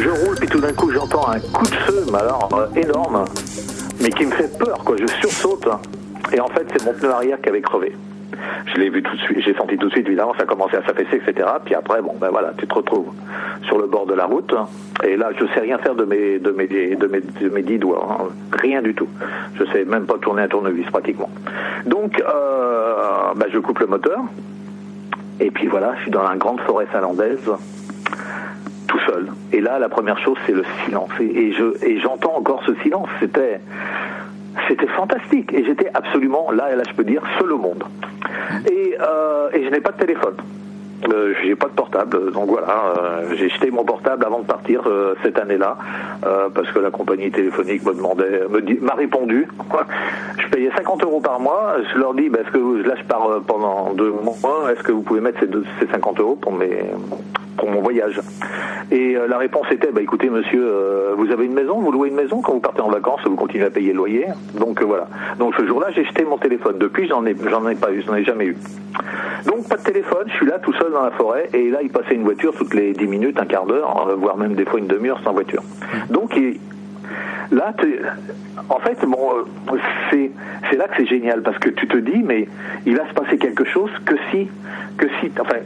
Je roule, puis tout d'un coup, j'entends un coup de feu, mais alors euh, énorme, mais qui me fait peur, quoi. Je sursaute, et en fait, c'est mon pneu arrière qui avait crevé. Je l'ai vu tout de suite, j'ai senti tout de suite, évidemment, ça a commencé à s'affaisser, etc. Puis après, bon, ben voilà, tu te retrouves sur le bord de la route, et là, je sais rien faire de mes, de mes, de mes, de mes dix doigts, hein. rien du tout. Je sais même pas tourner un tournevis pratiquement. Donc, euh, ben, je coupe le moteur, et puis voilà, je suis dans la grande forêt finlandaise, Et là, la première chose, c'est le silence. Et, je, et j'entends encore ce silence. C'était, c'était fantastique. Et j'étais absolument, là, et là, je peux dire, seul au monde. Et, euh, et je n'ai pas de téléphone. Euh, j'ai pas de portable, donc voilà, euh, j'ai jeté mon portable avant de partir euh, cette année-là, parce que la compagnie téléphonique me demandait, m'a répondu. je payais 50 euros par mois. Je leur dis, bah, est-ce que là je pars pendant deux mois, est-ce que vous pouvez mettre ces 50 euros pour mes pour mon voyage Et euh, la réponse était, bah écoutez monsieur, euh, vous avez une maison, vous louez une maison quand vous partez en vacances, vous continuez à payer le loyer. Donc euh, voilà. Donc ce jour-là, j'ai jeté mon téléphone. Depuis, j'en ai j'en ai pas eu, j'en ai jamais eu. Donc pas de téléphone, je suis là tout seul dans la forêt et là il passait une voiture toutes les 10 minutes, un quart d'heure, voire même des fois une demi-heure sans voiture. Donc il- là, en fait, bon, euh, c'est là que c'est génial parce que tu te dis mais il va se passer quelque chose que si que si enfin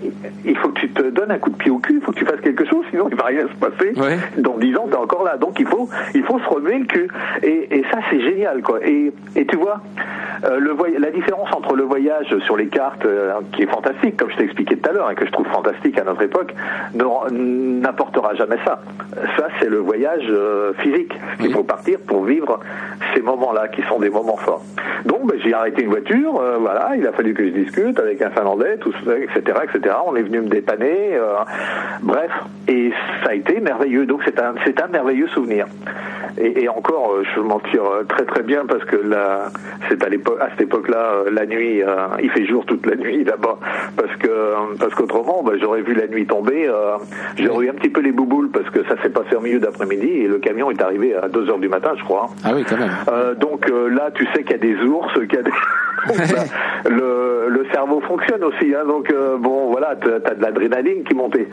il faut que tu te donnes un coup de pied au cul, il faut que tu fasses quelque chose sinon il va rien se passer. Ouais. Dans 10 ans, tu es encore là. Donc il faut il faut se relever le cul et, et ça c'est génial quoi. Et, et tu vois euh, le la différence entre le voyage sur les cartes euh, qui est fantastique comme je t'ai expliqué tout à l'heure et que je trouve fantastique à notre époque n'apportera jamais ça. Ça c'est le voyage euh, physique. Il faut partir pour vivre ces moments-là qui sont des moments forts. Donc ben, j'ai arrêté une voiture, euh, voilà, il a fallu que je discute avec un Finlandais, tout etc., etc. On est venu me dépanner, euh, bref, et ça a été merveilleux. Donc c'est un, c'est un merveilleux souvenir. Et, encore, euh, je m'en tire très très bien parce que là, c'est à l'époque, à cette époque-là, la nuit, il fait jour toute la nuit là-bas, parce que parce qu'autrement, ben, j'aurais vu la nuit tomber, j'aurais eu un petit peu les bouboules parce que ça s'est passé en milieu d'après-midi et le camion est arrivé à 2 heures du matin, je crois. Ah oui, quand même. Euh, donc euh, là, tu sais qu'il y a des ours, qu'il y a des... Donc, bah, le, le cerveau fonctionne aussi, hein, donc euh, bon, voilà, tu as de l'adrénaline qui montait.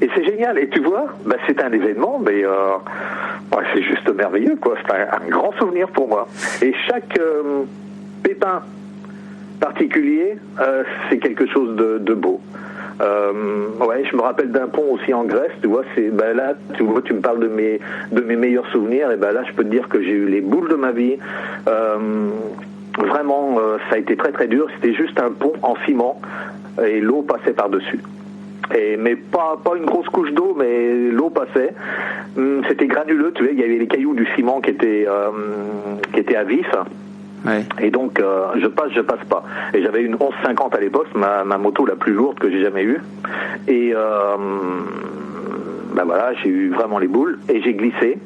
Et c'est génial. Et tu vois, bah, c'est un événement, mais ouais, c'est juste merveilleux, quoi. C'est un, un grand souvenir pour moi. Et chaque pépin particulier, c'est quelque chose de, de beau. Euh, ouais, je me rappelle d'un pont aussi en Grèce, tu vois, c'est ben là, tu vois, tu me parles de mes de mes meilleurs souvenirs, et ben là, je peux te dire que j'ai eu les boules de ma vie. Euh, vraiment, euh, ça a été très très dur. C'était juste un pont en ciment et l'eau passait par dessus. Et, mais pas, pas une grosse couche d'eau, mais l'eau passait. Hum, C'était granuleux, tu vois, il y avait les cailloux du ciment qui étaient, euh, qui étaient à vif. Ouais. Et donc, euh, je passe, je passe pas. Et j'avais une 1150 à l'époque, ma, ma moto la plus lourde que j'ai jamais eue. Et euh, ben voilà, j'ai eu vraiment les boules et j'ai glissé.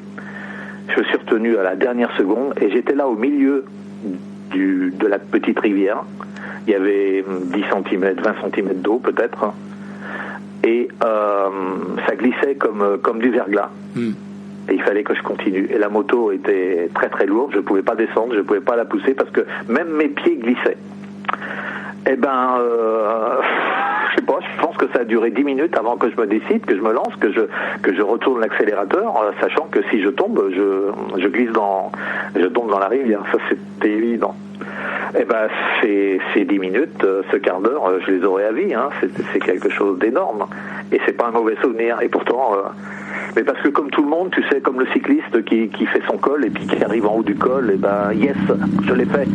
Je suis retenu à la dernière seconde et j'étais là au milieu du, de la petite rivière. Il y avait 10 cm, 20 cm d'eau peut-être. Et euh, ça glissait comme, comme du verglas. Hmm. Et il fallait que je continue. Et la moto était très très lourde, je ne pouvais pas descendre, je ne pouvais pas la pousser parce que même mes pieds glissaient. Eh ben, euh, je sais pas, je pense que ça a duré 10 minutes avant que je me décide, que je me lance, que je, retourne l'accélérateur, euh, sachant que si je tombe, je, glisse dans, tombe dans la rivière. Ça, c'était évident. Eh ben, ces, ces 10 minutes, euh, ce quart d'heure, je les aurai à vie. Hein. C'est, quelque chose d'énorme. Et c'est pas un mauvais souvenir. Et pourtant, mais parce que comme tout le monde, tu sais, comme le cycliste qui, qui fait son col et puis qui arrive en haut du col, et ben, yes, je l'ai fait.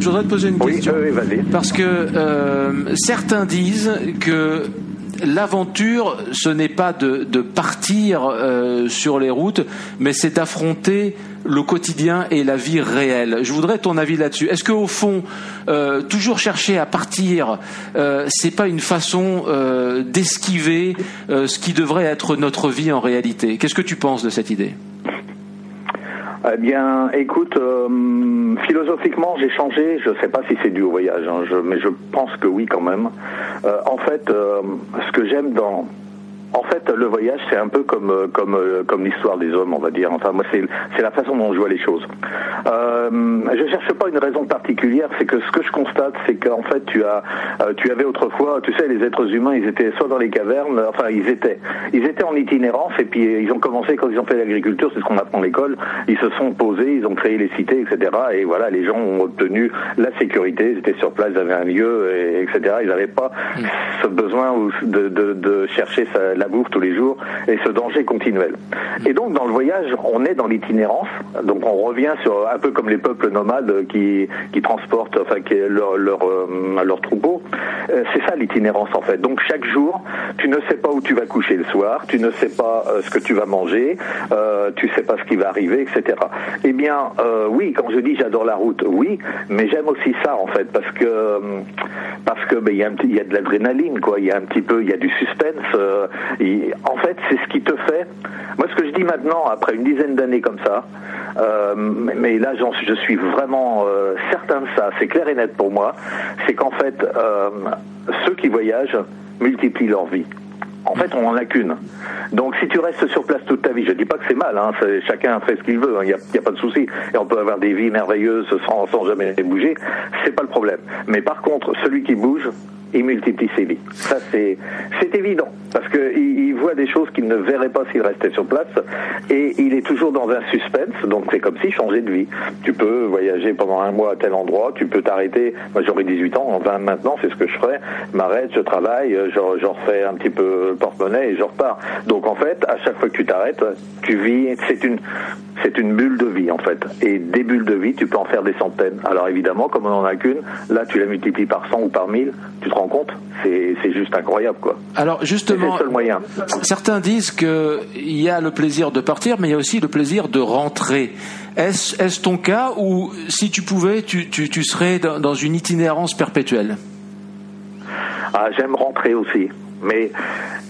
Je voudrais te poser une Oui, question. oui, vas-y. Parce que euh, certains disent que l'aventure, ce n'est pas de, partir euh, sur les routes, mais c'est d'affronter le quotidien et la vie réelle. Je voudrais ton avis là-dessus. Est-ce qu'au fond, euh, toujours chercher à partir, euh, c'est pas une façon d'esquiver ce qui devrait être notre vie en réalité? Qu'est-ce que tu penses de cette idée? Eh bien, écoute, philosophiquement, j'ai changé. Je ne sais pas si c'est dû au voyage, hein, mais je pense que oui quand même. Euh, en fait, euh, ce que j'aime dans En fait, le voyage, c'est un peu comme euh, comme euh, comme l'histoire des hommes, on va dire. Enfin, moi, c'est c'est la façon dont je vois les choses. Euh, je cherche pas une raison particulière. C'est que ce que je constate, c'est qu'en fait, tu as euh, tu avais autrefois, tu sais, les êtres humains, ils étaient soit dans les cavernes, enfin, ils étaient ils étaient en itinérance et puis ils ont commencé quand ils ont fait l'agriculture, c'est ce qu'on apprend à l'école. Ils se sont posés, ils ont créé les cités, etc. Et voilà, les gens ont obtenu la sécurité. Ils étaient sur place, ils avaient un lieu, et, etc. Ils n'avaient pas ce besoin de, de, de chercher sa, la bouffe tous les jours et ce danger continuel. Et donc dans le voyage, on est dans l'itinérance, donc on revient sur un peu comme les peuples nomades qui, qui transportent enfin qui, leur, leur, euh, troupeau. Euh, c'est ça l'itinérance en fait. Donc chaque jour, tu ne sais pas où tu vas coucher le soir, tu ne sais pas euh, ce que tu vas manger, euh, tu sais pas ce qui va arriver, etc. Eh bien, oui, quand je dis j'adore la route, oui, mais j'aime aussi ça en fait parce que parce que ben, il y petit, il y a de l'adrénaline quoi, il y a un petit peu, il y a du suspense. En fait, c'est ce qui te fait. Moi, ce que je dis maintenant, après une dizaine d'années comme ça, euh, mais là, je suis vraiment euh, certain de ça. C'est clair et net pour moi. C'est qu'en fait, euh, ceux qui voyagent multiplient leur vie. En fait, on n'en a qu'une. Donc, si tu restes sur place toute ta vie, je dis pas que c'est mal, hein, chacun fait ce qu'il veut, il n'y a, y a pas de souci. Et on peut avoir des vies merveilleuses sans, sans jamais bouger, c'est pas le problème. Mais par contre, celui qui bouge, il multiplie ses vies. Ça, c'est c'est évident, parce qu'il il voit des choses qu'il ne verrait pas s'il restait sur place, et il est toujours dans un suspense, donc c'est comme s'il changeait de vie. Tu peux voyager pendant un mois à tel endroit, tu peux t'arrêter, moi j'aurai 18 ans, enfin maintenant c'est ce que je ferais, m'arrête, je travaille, je, je refais un petit peu porte-monnaie et je repars. Donc en fait, à chaque fois que tu t'arrêtes, tu vis, c'est une, c'est une bulle de vie en fait. Et des bulles de vie, tu peux en faire des centaines. Alors évidemment, comme on n'en a qu'une, là tu la multiplies par 100 ou par 1000, tu compte C'est juste incroyable quoi. Alors justement, le seul moyen. certains disent que il y a le plaisir de partir, mais il y a aussi le plaisir de rentrer. Est-ce est-ce ton cas ou si tu pouvais, tu, tu, tu serais dans, dans une itinérance perpétuelle? Ah, j'aime rentrer aussi. Mais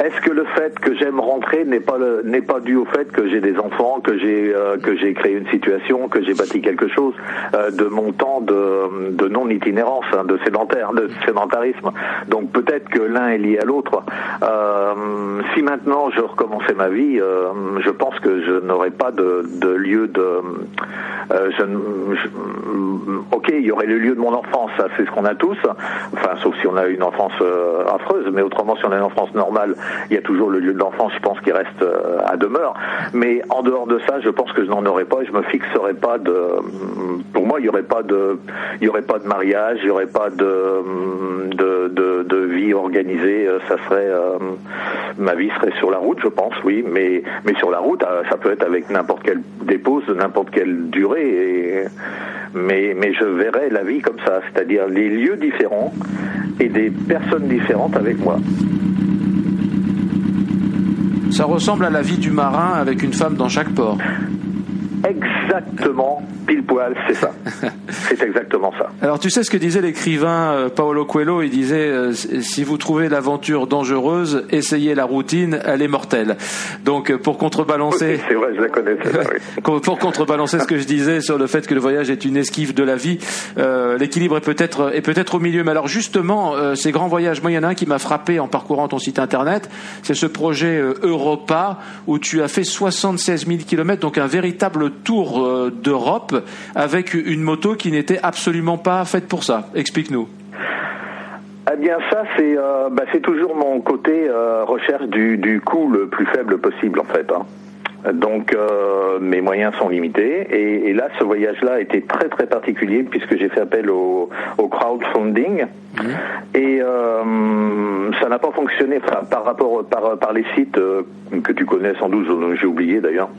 est-ce que le fait que j'aime rentrer n'est pas n'est pas dû au fait que j'ai des enfants, que j'ai euh, que j'ai créé une situation, que j'ai bâti quelque chose euh, de mon temps de, de non itinérance, hein, de sédentaire, de sédentarisme? Donc peut-être que l'un est lié à l'autre. Euh, si maintenant je recommençais ma vie, euh, je pense que je n'aurais pas de, de lieu de. Euh, ok, il y aurait le lieu de mon enfance, ça c'est ce qu'on a tous. Enfin, sauf si on a une enfance euh, affreuse, mais autrement, si on a une enfance normale, il y a toujours le lieu de l'enfance, je pense, qui reste euh, à demeure. Mais en dehors de ça, je pense que je n'en aurais pas. et Je me fixerais pas de. Pour moi, il y aurait pas de, il aurait pas de mariage, il y aurait pas de de, de, de vie organisée. Euh, Ça serait, euh, ma vie serait sur la route, je pense, oui. Mais mais sur la route, euh, ça peut être avec n'importe quelle dépose n'importe quelle durée. Et, mais mais je verrais la vie comme ça, c'est-à-dire les lieux différents et des personnes différentes avec moi. Ça ressemble à la vie du marin avec une femme dans chaque port. Exactement, pile poil, c'est ça. c'est exactement ça. Alors tu sais ce que disait l'écrivain euh, Paolo Coelho? Il disait euh, si vous trouvez l'aventure dangereuse, essayez la routine, elle est mortelle. Donc euh, pour contrebalancer, C'est vrai, je la connais. pour contrebalancer ce que je disais sur le fait que le voyage est une esquive de la vie, euh, l'équilibre est peut-être est peut-être au milieu. Mais alors justement, euh, ces grands voyages, moi il y en a un qui m'a frappé en parcourant ton site internet, c'est ce projet euh, Europa où tu as fait 76 000 kilomètres, donc un véritable tour d'Europe avec une moto qui n'était absolument pas faite pour ça. Explique-nous. Eh bien, ça, c'est euh, bah, toujours mon côté euh, recherche du, du coût le plus faible possible, en fait. hein. Donc, euh, mes moyens sont limités. Et, et là, ce voyage-là était très, très particulier puisque j'ai fait appel au, au crowdfunding. Et euh, ça n'a pas fonctionné enfin, par rapport par, par les sites que tu connais sans doute, j'ai oublié d'ailleurs.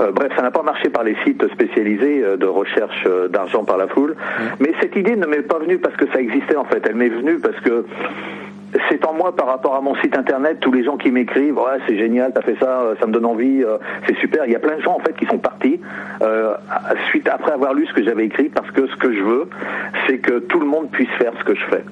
Euh, bref, ça n'a pas marché par les sites spécialisés euh, de recherche euh, d'argent par la foule. Mais cette idée ne m'est pas venue parce que ça existait en fait. Elle m'est venue parce que c'est en moi par rapport à mon site internet, tous les gens qui m'écrivent, ouais c'est génial, t'as fait ça, ça me donne envie, euh, c'est super. Il y a plein de gens en fait qui sont partis euh, suite après avoir lu ce que j'avais écrit parce que ce que je veux, c'est que tout le monde puisse faire ce que je fais.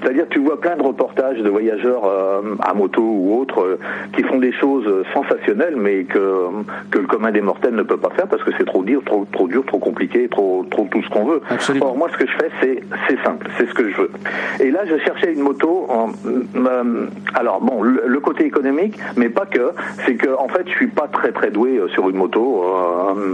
C'est-à-dire tu vois plein de reportages de voyageurs euh, à moto ou autres euh, qui font des choses euh, sensationnelles mais que que le commun des mortels ne peut pas faire parce que c'est trop dur, trop trop dur, trop compliqué, trop trop tout ce qu'on veut. Absolument. Or moi ce que je fais c'est c'est simple, c'est ce que je veux. Et là je cherchais une moto en- euh, alors bon, le, côté économique, mais pas que. C'est que en fait, je suis pas très très doué sur une moto,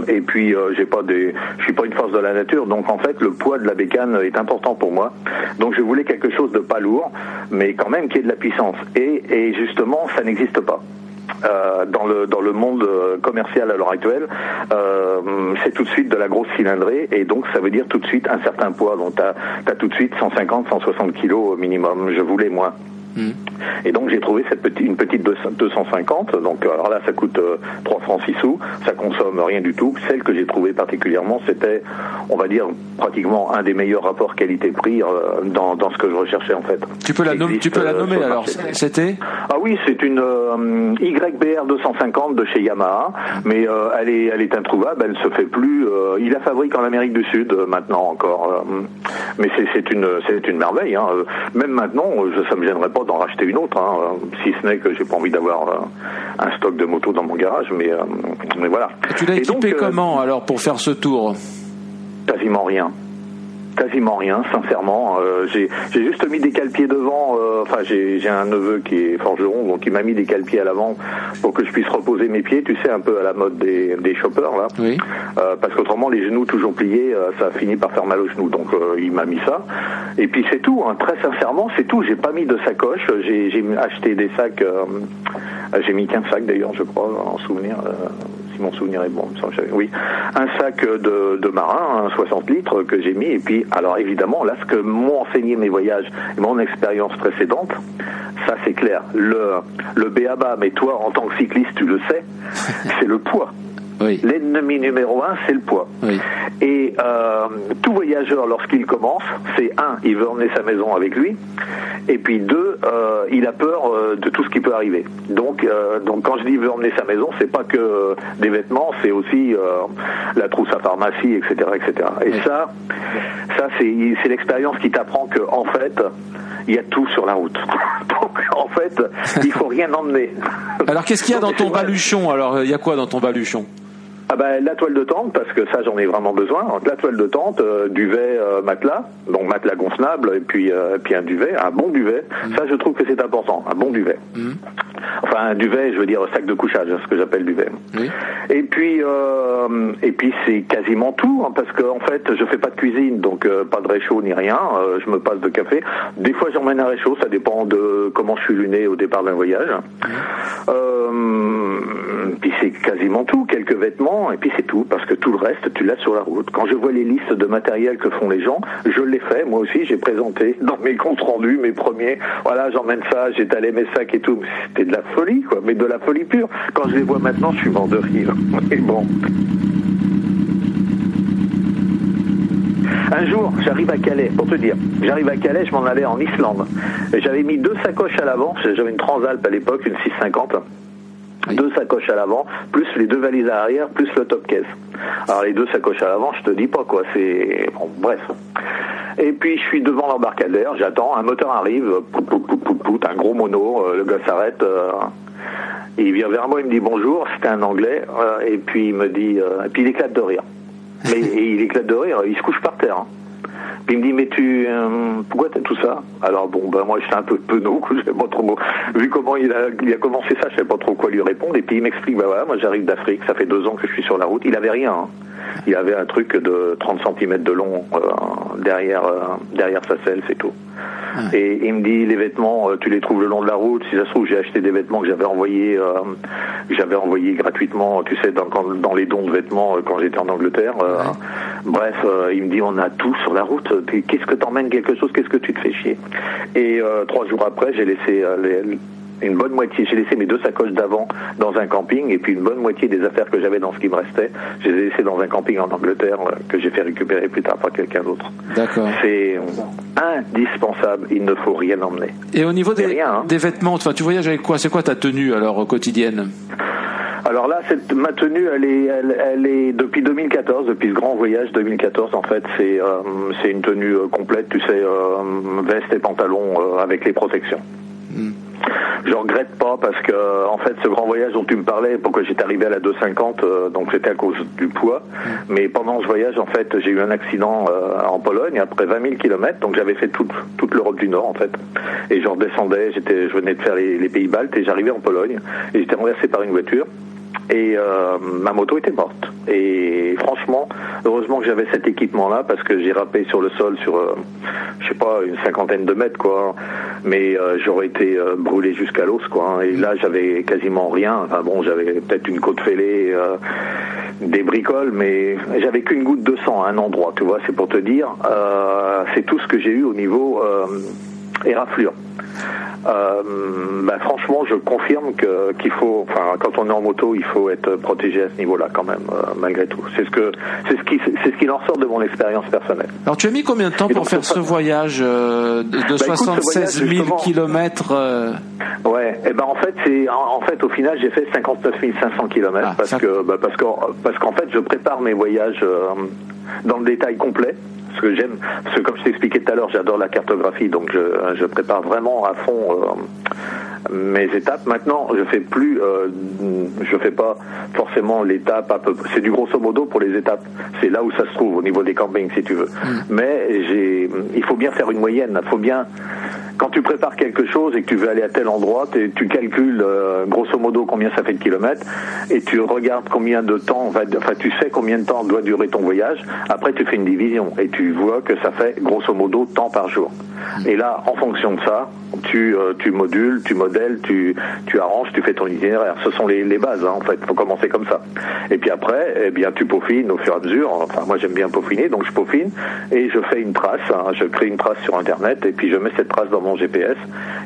et puis j'ai pas des, je suis pas une force de la nature, donc en fait, le poids de la bécane est important pour moi. Donc je voulais quelque chose de pas lourd, mais quand même qui ait de la puissance. Et, justement, ça n'existe pas. Euh, dans le monde euh, commercial à l'heure actuelle, euh, c'est tout de suite de la grosse cylindrée et donc ça veut dire tout de suite un certain poids. Donc tu as, tout de suite 150, 160 kilos au minimum. Je voulais moins. Et donc j'ai trouvé cette petite, une petite 250. Donc alors là ça coûte 3 euh, francs 6 sous, ça consomme rien du tout. Celle que j'ai trouvée particulièrement, c'était, on va dire, pratiquement un des meilleurs rapports qualité-prix euh, dans, dans, ce que je recherchais en fait. Tu peux la, tu peux la euh, nommer alors C'était Ah oui, c'est une YBR 250 de chez Yamaha, mais elle est elle est introuvable, elle ne se fait plus. il la fabrique en Amérique du Sud maintenant encore, mais c'est une c'est une merveille. Hein. Même maintenant, je, ça me gênerait pas d'en racheter une autre, hein, si ce n'est que j'ai pas envie d'avoir euh, un stock de motos dans mon garage, mais, euh, mais voilà. tu l'as équipé euh, comment alors pour faire ce tour? Quasiment rien quasiment rien, sincèrement. Euh, j'ai juste mis des calpiers devant. Euh, enfin, j'ai un neveu qui est forgeron, donc il m'a mis des calpiers à l'avant pour que je puisse reposer mes pieds. Tu sais, un peu à la mode des, des là. Oui. Euh, parce qu'autrement, les genoux toujours pliés, ça finit par faire mal aux genoux. Donc, il m'a mis ça. Et puis c'est tout. Hein. Très sincèrement, c'est tout. J'ai pas mis de sacoche. J'ai acheté des sacs. J'ai mis 15 sacs d'ailleurs, je crois, en souvenir mon souvenir est bon. Oui, un sac de, de marin, 60 litres que j'ai mis. Et puis, alors évidemment, là, ce que m'ont enseigné mes voyages et mon expérience précédente, ça c'est clair. Le, le BABA, mais toi, en tant que cycliste, tu le sais, c'est le poids. L'ennemi numéro un, c'est le poids. Et euh, tout voyageur, lorsqu'il commence, c'est un, il veut emmener sa maison avec lui, et puis deux, euh, il a peur euh, de tout ce qui peut arriver. Donc, donc quand je dis veut emmener sa maison, c'est pas que des vêtements, c'est aussi la trousse à pharmacie, etc., etc. Et ça, ça c'est l'expérience qui t'apprend que en fait, il y a tout sur la route. Donc en fait, il faut rien emmener. Alors qu'est-ce qu'il y a dans ton baluchon Alors? Il y a quoi dans ton baluchon? Ah ben, la toile de tente, parce que ça j'en ai vraiment besoin. La toile de tente, euh, duvet, euh, matelas, donc matelas gonflable, et puis, euh, puis un duvet, un bon duvet. Mm. Ça je trouve que c'est important, un bon duvet. Mm. Enfin un duvet, je veux dire sac de couchage, ce que j'appelle duvet. Et puis et puis c'est quasiment tout, hein, parce qu'en en fait je fais pas de cuisine, donc pas de réchaud ni rien. je me passe de café. Des fois j'emmène un réchaud, ça dépend de comment je suis luné au départ d'un voyage. Mm. puis c'est quasiment tout, quelques vêtements et puis c'est tout, parce que tout le reste, tu l'as sur la route. Quand je vois les listes de matériel que font les gens, je l'ai fait, moi aussi, j'ai présenté dans mes comptes rendus, mes premiers, voilà, j'emmène ça, talé mes sacs et tout. C'était de la folie, quoi, mais de la folie pure. Quand je les vois maintenant, je suis mort de rire. Bon. Un jour, j'arrive à Calais, pour te dire, j'arrive à Calais, je m'en allais en Islande. J'avais mis deux sacoches à l'avant, j'avais une Transalp à l'époque, une 650 deux sacoches à l'avant, plus les deux valises à l'arrière, plus le top caisse. Alors les deux sacoches à l'avant, je te dis pas quoi, c'est bon, bref. Et puis je suis devant l'embarcadère, j'attends, un moteur arrive, pout, pout, pout, un gros mono, euh, le gars s'arrête. Euh, il vient vers moi, il me dit bonjour, c'était un anglais, euh, et puis il me dit, et puis il éclate de rire. Mais il éclate de rire, il se couche par terre. Hein. Puis il me dit, mais tu, euh, pourquoi t'as tout ça? Alors bon, ben moi j'étais un peu penaud, je sais pas trop. Vu comment il a, il a commencé ça, je savais pas trop quoi lui répondre. Et puis il m'explique, bah voilà, moi j'arrive d'Afrique, ça fait deux ans que je suis sur la route. Il avait rien. Hein. Il avait un truc de 30 cm de long euh, derrière, euh, derrière sa selle, c'est tout. Et il me dit les vêtements, tu les trouves le long de la route. Si ça se trouve, j'ai acheté des vêtements que j'avais envoyés, j'avais envoyé gratuitement, tu sais, dans, dans les dons de vêtements quand j'étais en Angleterre. Bref, il me dit on a tout sur la route. Qu'est-ce que t'emmènes quelque chose, qu'est-ce que tu te fais chier? Et euh, trois jours après, j'ai laissé euh, une bonne moitié, j'ai laissé mes deux sacoches d'avant dans un camping et puis une bonne moitié des affaires que j'avais dans ce qui me restait, je les ai laissées dans un camping en Angleterre euh, que j'ai fait récupérer plus tard par quelqu'un d'autre. D'accord. C'est indispensable, il ne faut rien emmener. Et au niveau des, hein. des vêtements, enfin, tu voyages avec quoi? C'est quoi ta tenue alors quotidienne? Alors là, cette, ma tenue, elle est, elle, est depuis 2014, depuis ce grand voyage 2014. En fait, c'est euh, c'est une tenue euh, complète, tu sais, euh, veste et pantalon avec les protections. Je regrette pas parce que en fait ce grand voyage dont tu me parlais, pourquoi j'étais arrivé à la 250, euh, donc c'était à cause du poids. Mais pendant ce voyage, en fait, j'ai eu un accident euh, en Pologne après 20 000 km, donc j'avais fait toute, toute l'Europe du Nord en fait. Et je redescendais, j'étais, je venais de faire les, les pays baltes et j'arrivais en Pologne et j'étais renversé par une voiture et euh, ma moto était morte. Et franchement, heureusement que j'avais cet équipement-là parce que j'ai râpé sur le sol sur, euh, je sais pas, une cinquantaine de mètres quoi. Mais euh, j'aurais été euh, brûlé jusqu'à l'os quoi. Et là, j'avais quasiment rien. Enfin bon, j'avais peut-être une côte fêlée, des bricoles, mais j'avais qu'une goutte de sang à un endroit. Tu vois, c'est pour te dire. C'est tout ce que j'ai eu au niveau éraflure. Euh, bah, franchement, je confirme que qu'il faut, enfin, quand on est en moto, il faut être protégé à ce niveau-là quand même, euh, malgré tout. C'est ce que, c'est ce qui, c'est ce qui en ressort de mon expérience personnelle. Alors tu as mis combien de temps pour donc, faire ce- voyage euh, de, écoute, ce 76 000 voyage, justement- kilomètres Ouais, et ben en fait c'est en, en fait au final j'ai fait 59 500 km Ah, parce ça- que bah, parce qu'en parce qu'en fait je prépare mes voyages dans le détail complet. Ce que j'aime, parce que comme je t'expliquais tout à l'heure, j'adore la cartographie, donc je, je prépare vraiment à fond euh, mes étapes. Maintenant, je fais plus, euh, je fais pas forcément l'étape à peu. C'est du grosso modo pour les étapes. C'est là où ça se trouve au niveau des campings, si tu veux. Mais j'ai, il faut bien faire une moyenne. Il faut bien quand tu prépares quelque chose et que tu veux aller à tel endroit, tu calcules euh, grosso modo combien ça fait de kilomètres et tu regardes combien de temps enfin tu sais combien de temps doit durer ton voyage. Après tu fais une division et tu vois que ça fait grosso modo temps par jour. Et là, en fonction de ça, tu, euh, tu modules, tu modèles, tu, tu arranges, tu fais ton itinéraire. Ce sont les, les bases, hein, en fait. faut commencer comme ça. Et puis après, eh bien, tu peaufines au fur et à mesure. Enfin, moi, j'aime bien peaufiner, donc je peaufine et je fais une trace. hein. je crée une trace sur Internet et puis je mets cette trace dans mon GPS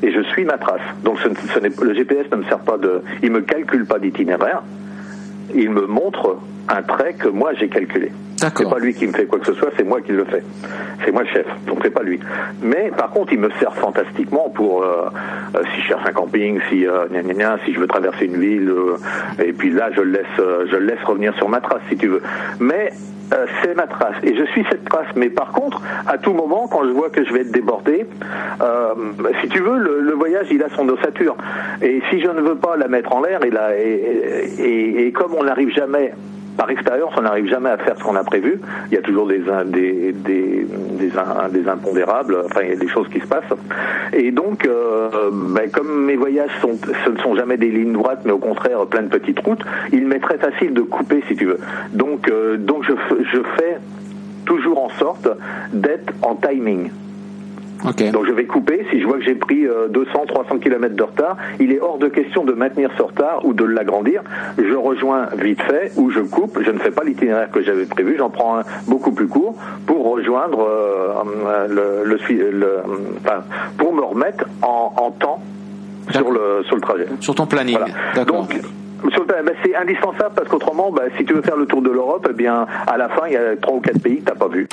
et je suis ma trace. Donc, ce, ce le GPS ne me sert pas de, il me calcule pas d'itinéraire. Il me montre un trait que moi j'ai calculé. C'est pas lui qui me fait quoi que ce soit, c'est moi qui le fais. C'est moi le chef, donc c'est pas lui. Mais par contre, il me sert fantastiquement pour euh, euh, si je cherche un camping, si euh, gna, gna, gna, si je veux traverser une ville, euh, et puis là je le laisse, euh, je le laisse revenir sur ma trace si tu veux. Mais euh, c'est ma trace et je suis cette trace. Mais par contre, à tout moment, quand je vois que je vais être débordé, euh, si tu veux, le, voyage il a son ossature. Et si je ne veux pas la mettre en l'air, et, et, et, et comme on n'arrive jamais par expérience, on n'arrive jamais à faire ce qu'on a prévu. Il y a toujours des, des, des, des, impondérables, enfin, il y a des choses qui se passent. Et donc, euh, ben, comme mes voyages sont, ce ne sont jamais des lignes droites, mais au contraire plein de petites routes, il m'est très facile de couper, si tu veux. Donc, euh, donc je, je fais toujours en sorte d'être en timing. Donc je vais couper, si je vois que j'ai pris euh, 200, 300 km de retard, il est hors de question de maintenir ce retard ou de l'agrandir. Je rejoins vite fait ou je coupe, je ne fais pas l'itinéraire que j'avais prévu, j'en prends un beaucoup plus court pour rejoindre euh, le, le, sui- le- enfin, pour me remettre en, en temps sur le, sur le trajet. Sur ton planning. Voilà. Donc, le- ben, c'est indispensable parce qu'autrement, ben, si tu veux faire le tour de l'Europe, eh bien, à la fin, il y a trois ou quatre pays que t'as pas vu.